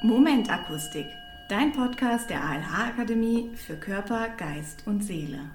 Momentakustik, dein Podcast der ALH Akademie für Körper, Geist und Seele.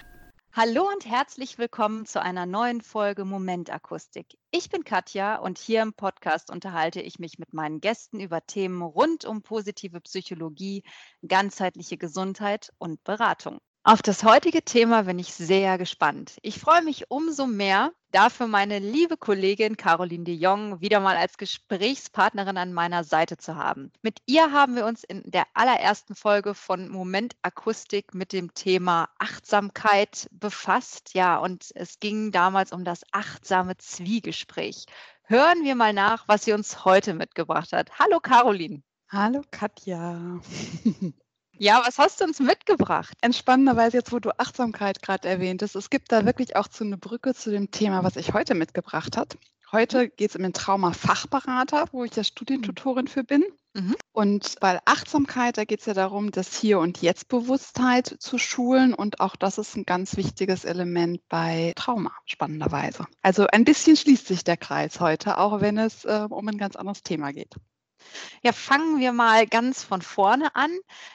Hallo und herzlich willkommen zu einer neuen Folge Momentakustik. Ich bin Katja und hier im Podcast unterhalte ich mich mit meinen Gästen über Themen rund um positive Psychologie, ganzheitliche Gesundheit und Beratung. Auf das heutige Thema bin ich sehr gespannt. Ich freue mich umso mehr, dafür meine liebe Kollegin Caroline de Jong wieder mal als Gesprächspartnerin an meiner Seite zu haben. Mit ihr haben wir uns in der allerersten Folge von Moment Akustik mit dem Thema Achtsamkeit befasst. Ja, und es ging damals um das achtsame Zwiegespräch. Hören wir mal nach, was sie uns heute mitgebracht hat. Hallo Caroline. Hallo Katja. Ja, was hast du uns mitgebracht? Entspannenderweise jetzt, wo du Achtsamkeit gerade erwähntest, es gibt da wirklich auch so eine Brücke zu dem Thema, was ich heute mitgebracht habe. Heute geht es um den Trauma-Fachberater, wo ich ja Studientutorin für bin. Mhm. Und bei Achtsamkeit, da geht es ja darum, das Hier- und Jetzt-Bewusstheit zu schulen. Und auch das ist ein ganz wichtiges Element bei Trauma, spannenderweise. Also ein bisschen schließt sich der Kreis heute, auch wenn es äh, um ein ganz anderes Thema geht. Ja, fangen wir mal ganz von vorne an.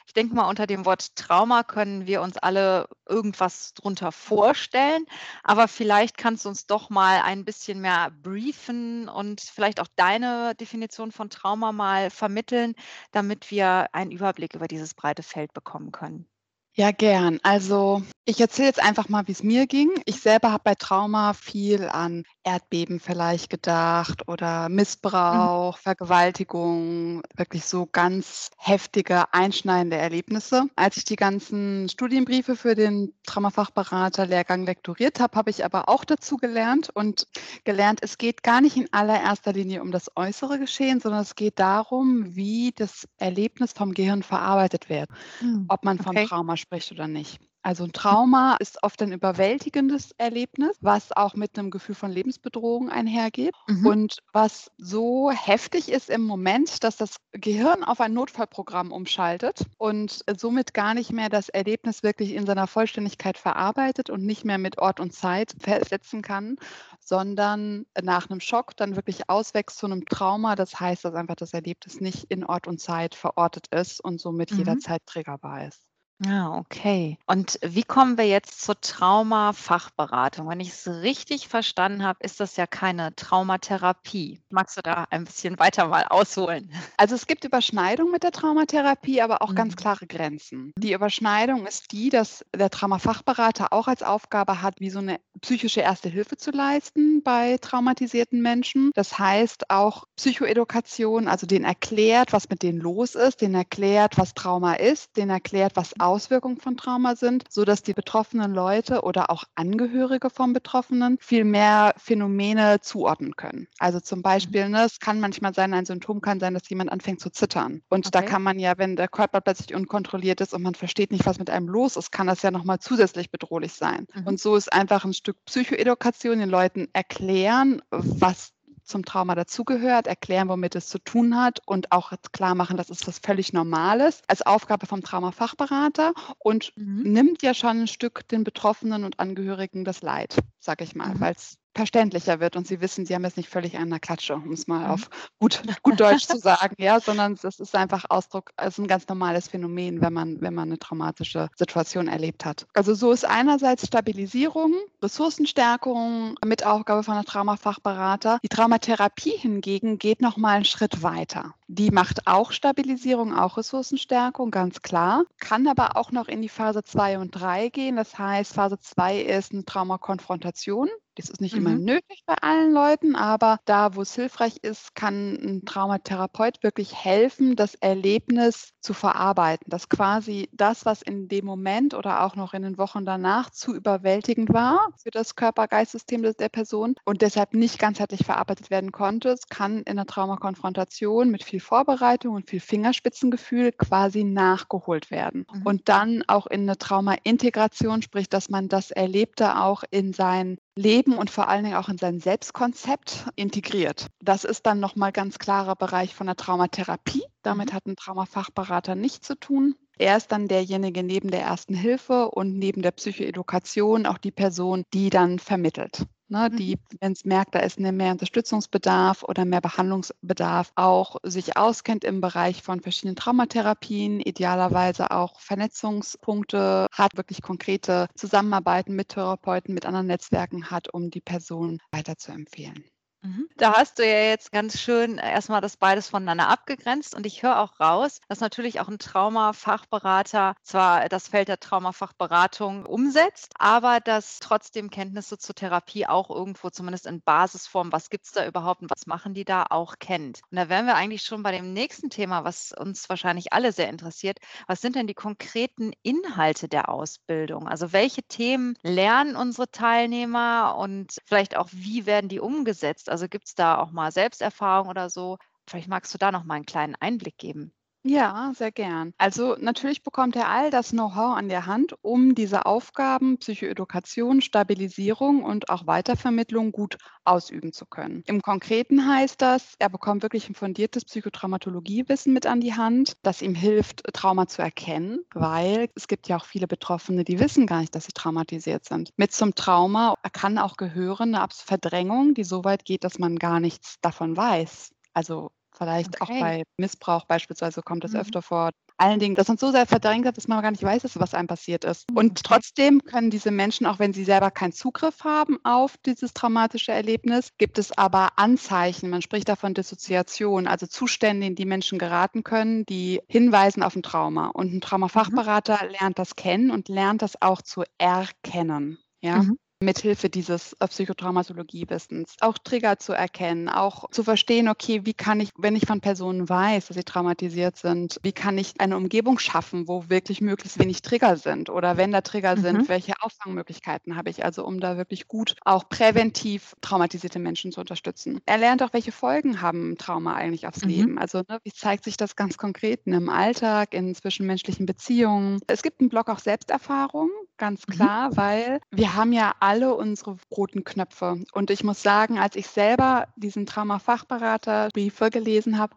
Ich denke mal, unter dem Wort Trauma können wir uns alle irgendwas drunter vorstellen. Aber vielleicht kannst du uns doch mal ein bisschen mehr briefen und vielleicht auch deine Definition von Trauma mal vermitteln, damit wir einen Überblick über dieses breite Feld bekommen können. Ja, gern. Also ich erzähle jetzt einfach mal, wie es mir ging. Ich selber habe bei Trauma viel an Erdbeben vielleicht gedacht oder mhm. Missbrauch, mhm. Vergewaltigung, wirklich so ganz heftige, einschneidende Erlebnisse. Als ich die ganzen Studienbriefe für den Traumafachberater-Lehrgang lektoriert habe, habe ich aber auch dazu gelernt und gelernt, es geht gar nicht in allererster Linie um das äußere Geschehen, sondern es geht darum, wie das Erlebnis vom Gehirn verarbeitet wird, mhm. ob man vom okay. Trauma spricht oder nicht. Also ein Trauma ist oft ein überwältigendes Erlebnis, was auch mit einem Gefühl von Lebensbedrohung einhergeht mhm. und was so heftig ist im Moment, dass das Gehirn auf ein Notfallprogramm umschaltet und somit gar nicht mehr das Erlebnis wirklich in seiner Vollständigkeit verarbeitet und nicht mehr mit Ort und Zeit versetzen kann, sondern nach einem Schock dann wirklich auswächst zu einem Trauma. Das heißt, dass einfach das Erlebnis nicht in Ort und Zeit verortet ist und somit mhm. jederzeit triggerbar ist. Ja, okay. Und wie kommen wir jetzt zur Traumafachberatung? Wenn ich es richtig verstanden habe, ist das ja keine Traumatherapie. Magst du da ein bisschen weiter mal ausholen? Also es gibt Überschneidungen mit der Traumatherapie, aber auch ganz mhm. klare Grenzen. Die Überschneidung ist die, dass der Traumafachberater auch als Aufgabe hat, wie so eine psychische Erste Hilfe zu leisten bei traumatisierten Menschen. Das heißt auch Psychoedukation, also den erklärt, was mit denen los ist, den erklärt, was Trauma ist, den erklärt, was Auswirkungen von Trauma sind, sodass die betroffenen Leute oder auch Angehörige von Betroffenen viel mehr Phänomene zuordnen können. Also zum Beispiel, mhm. ne, es kann manchmal sein, ein Symptom kann sein, dass jemand anfängt zu zittern. Und okay. da kann man ja, wenn der Körper plötzlich unkontrolliert ist und man versteht nicht, was mit einem los ist, kann das ja nochmal zusätzlich bedrohlich sein. Mhm. Und so ist einfach ein Stück Psychoedukation den Leuten erklären, was zum Trauma dazugehört, erklären, womit es zu tun hat und auch klar machen, dass es was völlig Normales als Aufgabe vom Traumafachberater und mhm. nimmt ja schon ein Stück den Betroffenen und Angehörigen das Leid, sag ich mal, mhm. weil es verständlicher wird und sie wissen, sie haben jetzt nicht völlig an der Klatsche, um es mal mhm. auf gut, gut Deutsch zu sagen, ja, sondern es ist einfach Ausdruck, es ist ein ganz normales Phänomen, wenn man, wenn man eine traumatische Situation erlebt hat. Also so ist einerseits Stabilisierung, Ressourcenstärkung mit Aufgabe von einer Traumafachberater. Die Traumatherapie hingegen geht noch mal einen Schritt weiter. Die macht auch Stabilisierung, auch Ressourcenstärkung, ganz klar, kann aber auch noch in die Phase 2 und 3 gehen. Das heißt, Phase 2 ist eine Traumakonfrontation. Das ist nicht mhm. immer nötig bei allen Leuten, aber da, wo es hilfreich ist, kann ein Traumatherapeut wirklich helfen, das Erlebnis zu verarbeiten. Dass quasi das, was in dem Moment oder auch noch in den Wochen danach zu überwältigend war für das Körper-Geist-System der Person und deshalb nicht ganzheitlich verarbeitet werden konnte, es kann in der Traumakonfrontation mit viel Vorbereitung und viel Fingerspitzengefühl quasi nachgeholt werden. Mhm. Und dann auch in eine Trauma-Integration, sprich, dass man das Erlebte auch in sein Leben und vor allen Dingen auch in sein Selbstkonzept integriert. Das ist dann nochmal ganz klarer Bereich von der Traumatherapie. Damit mhm. hat ein Traumafachberater nichts zu tun. Er ist dann derjenige neben der ersten Hilfe und neben der Psychoedukation auch die Person, die dann vermittelt. Ne, die, mhm. wenn es merkt, da ist mehr Unterstützungsbedarf oder mehr Behandlungsbedarf, auch sich auskennt im Bereich von verschiedenen Traumatherapien, idealerweise auch Vernetzungspunkte hat, wirklich konkrete Zusammenarbeiten mit Therapeuten, mit anderen Netzwerken hat, um die Person weiterzuempfehlen. Mhm. Da hast du ja jetzt ganz schön erstmal das beides voneinander abgegrenzt und ich höre auch raus, dass natürlich auch ein Traumafachberater zwar das Feld der Traumafachberatung umsetzt, aber dass trotzdem Kenntnisse zur Therapie auch irgendwo zumindest in Basisform, was gibt es da überhaupt und was machen die da, auch kennt. Und da wären wir eigentlich schon bei dem nächsten Thema, was uns wahrscheinlich alle sehr interessiert. Was sind denn die konkreten Inhalte der Ausbildung? Also welche Themen lernen unsere Teilnehmer und vielleicht auch, wie werden die umgesetzt? Also gibt es da auch mal Selbsterfahrung oder so? Vielleicht magst du da noch mal einen kleinen Einblick geben. Ja, sehr gern. Also natürlich bekommt er all das Know-how an der Hand, um diese Aufgaben Psychoedukation, Stabilisierung und auch Weitervermittlung gut ausüben zu können. Im Konkreten heißt das, er bekommt wirklich ein fundiertes Psychotraumatologiewissen mit an die Hand, das ihm hilft, Trauma zu erkennen, weil es gibt ja auch viele Betroffene, die wissen gar nicht, dass sie traumatisiert sind. Mit zum Trauma kann auch gehören eine Verdrängung, die so weit geht, dass man gar nichts davon weiß. Also Vielleicht okay. auch bei Missbrauch beispielsweise kommt das mhm. öfter vor. Allen Dingen, dass man so sehr verdrängt hat, dass man gar nicht weiß, was einem passiert ist. Und okay. trotzdem können diese Menschen, auch wenn sie selber keinen Zugriff haben auf dieses traumatische Erlebnis, gibt es aber Anzeichen. Man spricht davon Dissoziation, also Zustände, in die Menschen geraten können, die hinweisen auf ein Trauma. Und ein mhm. Traumafachberater mhm. lernt das kennen und lernt das auch zu erkennen. Ja. Mhm mithilfe dieses äh, Psychotraumatologie-Wissens auch Trigger zu erkennen, auch zu verstehen, okay, wie kann ich, wenn ich von Personen weiß, dass sie traumatisiert sind, wie kann ich eine Umgebung schaffen, wo wirklich möglichst wenig Trigger sind oder wenn da Trigger mhm. sind, welche Auffangmöglichkeiten habe ich, also um da wirklich gut auch präventiv traumatisierte Menschen zu unterstützen. Er lernt auch, welche Folgen haben Trauma eigentlich aufs mhm. Leben, also ne, wie zeigt sich das ganz konkret im Alltag, in zwischenmenschlichen Beziehungen. Es gibt einen Blog auch Selbsterfahrung, ganz mhm. klar, mhm. weil wir haben ja alle unsere roten Knöpfe. Und ich muss sagen, als ich selber diesen Trauma-Fachberater-Briefe gelesen habe,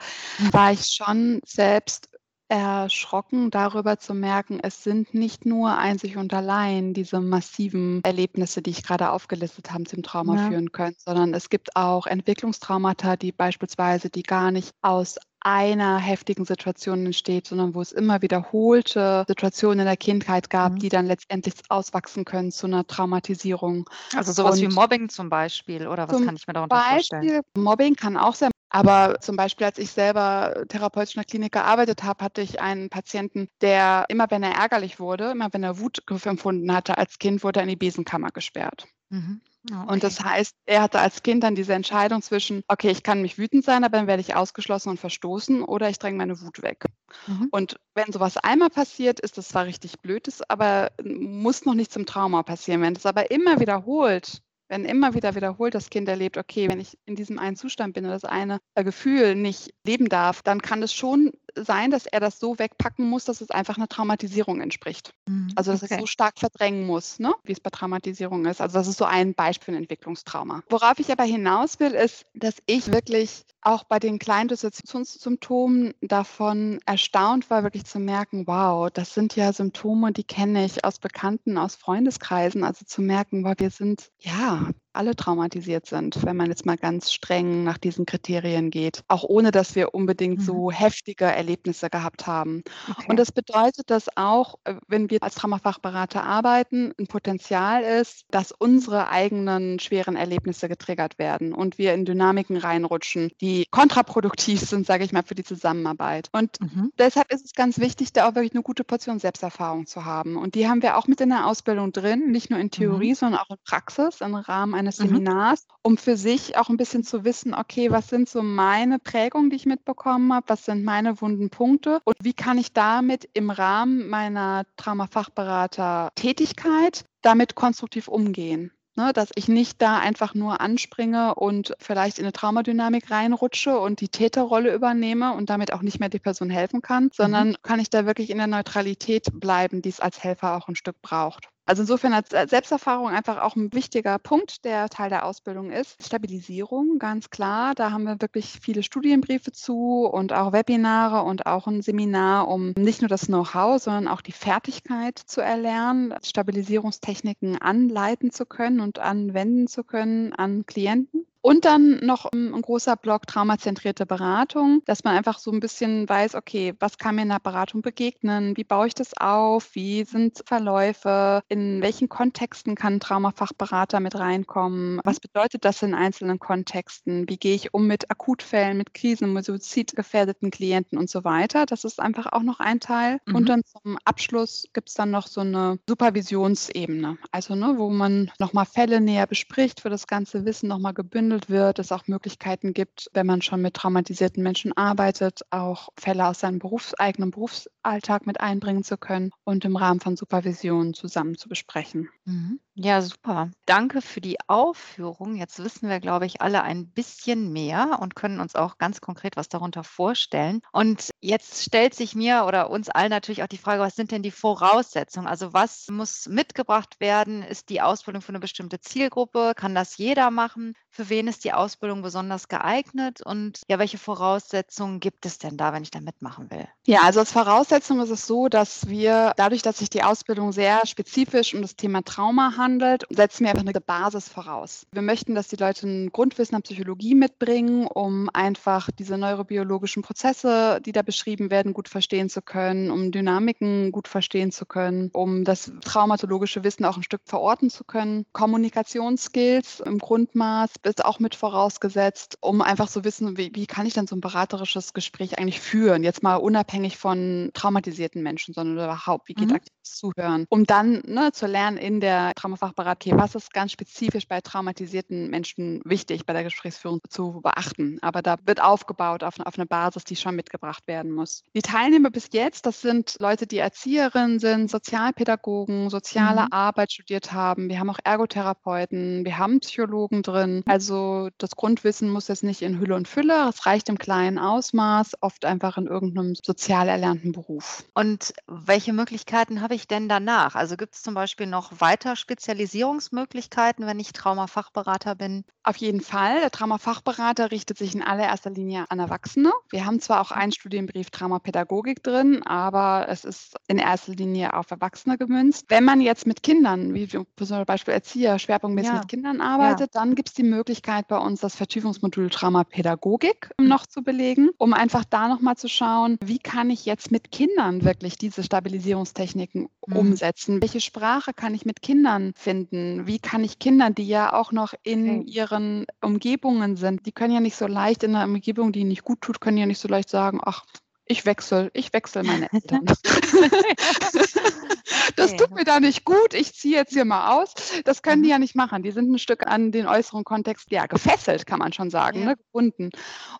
war ich schon selbst erschrocken darüber zu merken, es sind nicht nur einzig und allein diese massiven Erlebnisse, die ich gerade aufgelistet habe, zum Trauma ja. führen können, sondern es gibt auch Entwicklungstraumata, die beispielsweise, die gar nicht aus einer heftigen Situation entsteht, sondern wo es immer wiederholte Situationen in der Kindheit gab, mhm. die dann letztendlich auswachsen können zu einer Traumatisierung. Also sowas Und wie Mobbing zum Beispiel, oder was kann ich mir darunter Beispiel, vorstellen? Mobbing kann auch sein. Aber zum Beispiel, als ich selber therapeutisch in der Klinik gearbeitet habe, hatte ich einen Patienten, der immer, wenn er ärgerlich wurde, immer wenn er Wut empfunden hatte als Kind, wurde er in die Besenkammer gesperrt. Mhm. Okay. Ah, und das heißt, er hatte als Kind dann diese Entscheidung zwischen, okay, ich kann mich wütend sein, aber dann werde ich ausgeschlossen und verstoßen oder ich dränge meine Wut weg. Mhm. Und wenn sowas einmal passiert, ist das zwar richtig blöd, ist, aber muss noch nicht zum Trauma passieren. Wenn das aber immer wiederholt, wenn immer wieder wiederholt das Kind erlebt, okay, wenn ich in diesem einen Zustand bin und das eine Gefühl nicht leben darf, dann kann es schon sein, dass er das so wegpacken muss, dass es einfach einer Traumatisierung entspricht. Mhm, also dass okay. es so stark verdrängen muss, ne? wie es bei Traumatisierung ist. Also das ist so ein Beispiel für ein Entwicklungstrauma. Worauf ich aber hinaus will, ist, dass ich wirklich auch bei den kleinen Dissoziationssymptomen davon erstaunt war, wirklich zu merken, wow, das sind ja Symptome, die kenne ich aus Bekannten, aus Freundeskreisen. Also zu merken, wow, wir sind ja alle traumatisiert sind, wenn man jetzt mal ganz streng nach diesen Kriterien geht, auch ohne dass wir unbedingt mhm. so heftige Erlebnisse gehabt haben. Okay. Und das bedeutet, dass auch, äh, wenn wir als Traumafachberater arbeiten, ein Potenzial ist, dass unsere eigenen schweren Erlebnisse getriggert werden und wir in Dynamiken reinrutschen, die kontraproduktiv sind, sage ich mal, für die Zusammenarbeit. Und mhm. deshalb ist es ganz wichtig, da auch wirklich eine gute Portion Selbsterfahrung zu haben. Und die haben wir auch mit in der Ausbildung drin, nicht nur in Theorie, mhm. sondern auch in Praxis, im Rahmen eines mhm. Seminars, um für sich auch ein bisschen zu wissen, okay, was sind so meine Prägungen, die ich mitbekommen habe, was sind meine wunden Punkte und wie kann ich damit im Rahmen meiner Traumafachberater-Tätigkeit damit konstruktiv umgehen. Ne, dass ich nicht da einfach nur anspringe und vielleicht in eine Traumadynamik reinrutsche und die Täterrolle übernehme und damit auch nicht mehr die Person helfen kann, sondern mhm. kann ich da wirklich in der Neutralität bleiben, die es als Helfer auch ein Stück braucht. Also insofern als Selbsterfahrung einfach auch ein wichtiger Punkt, der Teil der Ausbildung ist. Stabilisierung, ganz klar. Da haben wir wirklich viele Studienbriefe zu und auch Webinare und auch ein Seminar, um nicht nur das Know-how, sondern auch die Fertigkeit zu erlernen, Stabilisierungstechniken anleiten zu können und anwenden zu können an Klienten. Und dann noch ähm, ein großer Block traumazentrierte Beratung, dass man einfach so ein bisschen weiß, okay, was kann mir in der Beratung begegnen? Wie baue ich das auf? Wie sind Verläufe? In welchen Kontexten kann ein Traumafachberater mit reinkommen? Was bedeutet das in einzelnen Kontexten? Wie gehe ich um mit Akutfällen, mit Krisen, mit suizidgefährdeten Klienten und so weiter? Das ist einfach auch noch ein Teil. Mhm. Und dann zum Abschluss gibt es dann noch so eine Supervisionsebene, also ne, wo man nochmal Fälle näher bespricht, wo das ganze Wissen nochmal gebündelt behandelt wird, es auch Möglichkeiten gibt, wenn man schon mit traumatisierten Menschen arbeitet, auch Fälle aus seinem Berufs eigenen Berufsalltag mit einbringen zu können und im Rahmen von Supervision zusammen zu besprechen. Mhm. Ja, super. Danke für die Aufführung. Jetzt wissen wir, glaube ich, alle ein bisschen mehr und können uns auch ganz konkret was darunter vorstellen. Und jetzt stellt sich mir oder uns allen natürlich auch die Frage, was sind denn die Voraussetzungen? Also was muss mitgebracht werden? Ist die Ausbildung für eine bestimmte Zielgruppe? Kann das jeder machen? Für wen ist die Ausbildung besonders geeignet? Und ja, welche Voraussetzungen gibt es denn da, wenn ich da mitmachen will? Ja, also als Voraussetzung ist es so, dass wir dadurch, dass sich die Ausbildung sehr spezifisch um das Thema Trauma handelt, setzen wir einfach eine Basis voraus. Wir möchten, dass die Leute ein Grundwissen an Psychologie mitbringen, um einfach diese neurobiologischen Prozesse, die da beschrieben werden, gut verstehen zu können, um Dynamiken gut verstehen zu können, um das traumatologische Wissen auch ein Stück verorten zu können. Kommunikationsskills im Grundmaß ist auch mit vorausgesetzt, um einfach zu wissen, wie, wie kann ich dann so ein beraterisches Gespräch eigentlich führen? Jetzt mal unabhängig von traumatisierten Menschen, sondern überhaupt, wie geht mhm. Zuhören? Um dann ne, zu lernen in der Trauma Traumafachberat, okay, was ist ganz spezifisch bei traumatisierten Menschen wichtig bei der Gesprächsführung zu beachten. Aber da wird aufgebaut auf, auf eine Basis, die schon mitgebracht werden muss. Die Teilnehmer bis jetzt, das sind Leute, die Erzieherinnen sind, Sozialpädagogen, soziale mhm. Arbeit studiert haben. Wir haben auch Ergotherapeuten, wir haben Psychologen drin. Also das Grundwissen muss jetzt nicht in Hülle und Fülle, es reicht im kleinen Ausmaß, oft einfach in irgendeinem sozial erlernten Beruf. Und welche Möglichkeiten habe ich denn danach? Also gibt es zum Beispiel noch weiter Spezialisierungsmöglichkeiten, wenn ich Traumafachberater bin? Auf jeden Fall. Der Traumafachberater richtet sich in allererster Linie an Erwachsene. Wir haben zwar auch einen Studienbrief Traumapädagogik drin, aber es ist in erster Linie auf Erwachsene gemünzt. Wenn man jetzt mit Kindern, wie zum Beispiel Erzieher, schwerpunktmäßig ja. mit Kindern arbeitet, ja. dann gibt es die Möglichkeit bei uns das Vertiefungsmodul Traumapädagogik noch zu belegen, um einfach da nochmal zu schauen, wie kann ich jetzt mit Kindern wirklich diese Stabilisierungstechniken mhm. umsetzen? Welche Sprache kann ich mit Kindern finden? Wie kann ich Kindern, die ja auch noch in okay. ihren Umgebungen sind, die können ja nicht so leicht in einer Umgebung, die ihnen nicht gut tut, können ja nicht so leicht sagen, ach, ich wechsle, ich wechsle meine Eltern. das tut mir da nicht gut, ich ziehe jetzt hier mal aus. Das können die mhm. ja nicht machen. Die sind ein Stück an den äußeren Kontext, ja, gefesselt, kann man schon sagen, ja. ne, gebunden.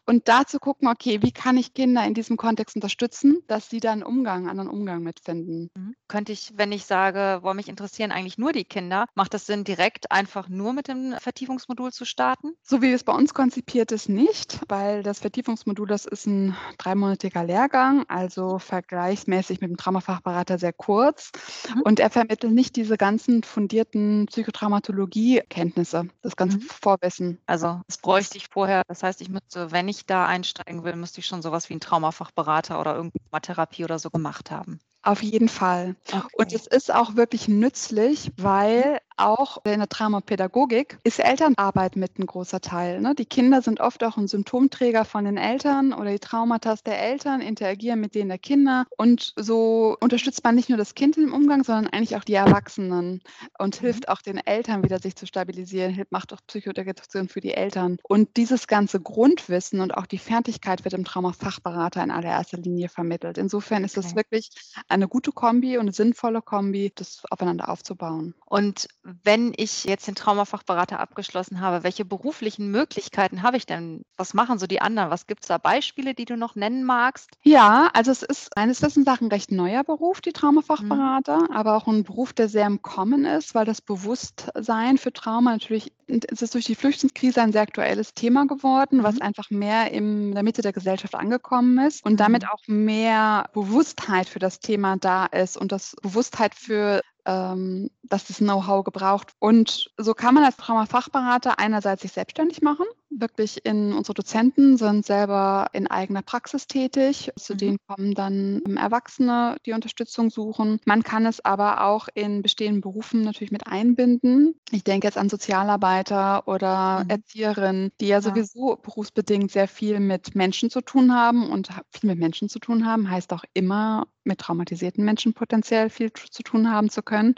Und da zu gucken, okay, wie kann ich Kinder in diesem Kontext unterstützen, dass sie dann Umgang, anderen Umgang mitfinden. Mhm. Könnte ich, wenn ich sage, wo mich interessieren eigentlich nur die Kinder, macht das Sinn, direkt einfach nur mit dem Vertiefungsmodul zu starten? So wie es bei uns konzipiert ist, nicht, weil das Vertiefungsmodul, das ist ein dreimonatiger Lehrgang, also vergleichsmäßig mit dem Traumafachberater sehr kurz. Mhm. Und er vermittelt nicht diese ganzen fundierten Psychotraumatologie-Kenntnisse, das ganze mhm. Vorwissen. Also das bräuchte ich vorher. Das heißt, ich müsste, wenn ich da einsteigen will, müsste ich schon sowas wie einen Traumafachberater oder irgendeine Therapie oder so gemacht haben. Auf jeden Fall. Okay. Und es ist auch wirklich nützlich, weil auch in der Traumapädagogik ist Elternarbeit mit ein großer Teil. Ne? Die Kinder sind oft auch ein Symptomträger von den Eltern oder die Traumata der Eltern interagieren mit denen der Kinder. Und so unterstützt man nicht nur das Kind im Umgang, sondern eigentlich auch die Erwachsenen und mhm. hilft auch den Eltern wieder sich zu stabilisieren, macht auch Psychoedukation für die Eltern. Und dieses ganze Grundwissen und auch die Fertigkeit wird im Traumafachberater in allererster Linie vermittelt. Insofern ist es okay. wirklich eine gute Kombi und eine sinnvolle Kombi, das aufeinander aufzubauen. Und wenn ich jetzt den Traumafachberater abgeschlossen habe, welche beruflichen Möglichkeiten habe ich denn? Was machen so die anderen? Was gibt es da Beispiele, die du noch nennen magst? Ja, also es ist eines Wissens nach ein recht neuer Beruf, die Traumafachberater, mhm. aber auch ein Beruf, der sehr im Kommen ist, weil das Bewusstsein für Trauma natürlich, es ist durch die Flüchtlingskrise ein sehr aktuelles Thema geworden, mhm. was einfach mehr in der Mitte der Gesellschaft angekommen ist und damit mhm. auch mehr Bewusstheit für das Thema da ist und das Bewusstheit für ähm, dass das Know-how gebraucht. Und so kann man als Traumafachberater einerseits sich selbstständig machen. Wirklich in unsere Dozenten sind selber in eigener Praxis tätig. Zu mhm. denen kommen dann Erwachsene, die Unterstützung suchen. Man kann es aber auch in bestehenden Berufen natürlich mit einbinden. Ich denke jetzt an Sozialarbeiter oder mhm. Erzieherinnen, die ja, ja sowieso berufsbedingt sehr viel mit Menschen zu tun haben und viel mit Menschen zu tun haben, heißt auch immer mit traumatisierten Menschen potenziell viel zu tun haben zu können.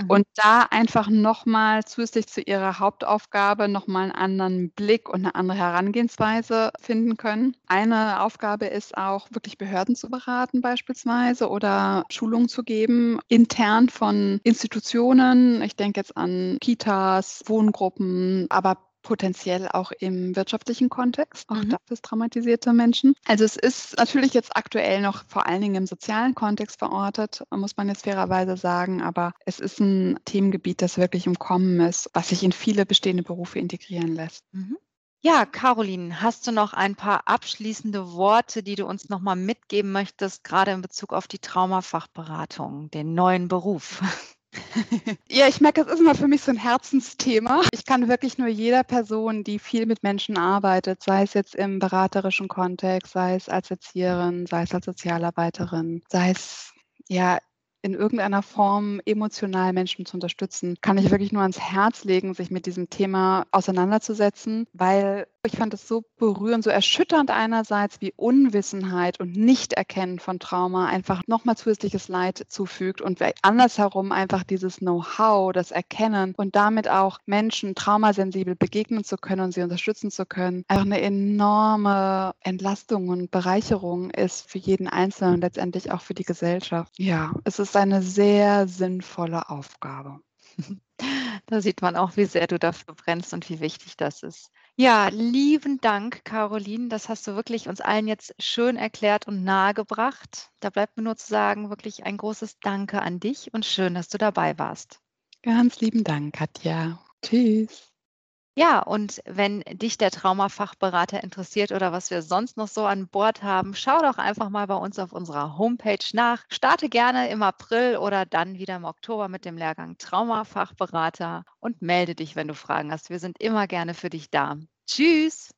Mhm. Und da einfach nochmal zusätzlich zu ihrer Hauptaufgabe nochmal einen anderen Blick und eine andere Herangehensweise finden können. Eine Aufgabe ist auch wirklich Behörden zu beraten beispielsweise oder Schulungen zu geben, intern von Institutionen. Ich denke jetzt an Kitas, Wohngruppen, aber potenziell auch im wirtschaftlichen Kontext, auch mhm. dafür traumatisierte Menschen. Also es ist natürlich jetzt aktuell noch vor allen Dingen im sozialen Kontext verortet, muss man jetzt fairerweise sagen, aber es ist ein Themengebiet, das wirklich umkommen ist, was sich in viele bestehende Berufe integrieren lässt. Mhm. Ja, Caroline, hast du noch ein paar abschließende Worte, die du uns nochmal mitgeben möchtest, gerade in Bezug auf die Traumafachberatung, den neuen Beruf? Ja, ich merke, es ist immer für mich so ein Herzensthema. Ich kann wirklich nur jeder Person, die viel mit Menschen arbeitet, sei es jetzt im beraterischen Kontext, sei es als Erzieherin, sei es als Sozialarbeiterin, sei es ja in irgendeiner Form emotional Menschen zu unterstützen, kann ich wirklich nur ans Herz legen, sich mit diesem Thema auseinanderzusetzen, weil ich fand es so berührend, so erschütternd einerseits, wie Unwissenheit und Nichterkennen von Trauma einfach nochmal zusätzliches Leid zufügt und andersherum einfach dieses Know-how, das Erkennen und damit auch Menschen traumasensibel begegnen zu können und sie unterstützen zu können, einfach eine enorme Entlastung und Bereicherung ist für jeden Einzelnen und letztendlich auch für die Gesellschaft. Ja, es ist eine sehr sinnvolle Aufgabe. Da sieht man auch, wie sehr du dafür brennst und wie wichtig das ist. Ja, lieben Dank, Caroline. Das hast du wirklich uns allen jetzt schön erklärt und nahegebracht. Da bleibt mir nur zu sagen, wirklich ein großes Danke an dich und schön, dass du dabei warst. Ganz lieben Dank, Katja. Tschüss. Ja, und wenn dich der Traumafachberater interessiert oder was wir sonst noch so an Bord haben, schau doch einfach mal bei uns auf unserer Homepage nach. Starte gerne im April oder dann wieder im Oktober mit dem Lehrgang Traumafachberater und melde dich, wenn du Fragen hast. Wir sind immer gerne für dich da. Tschüss.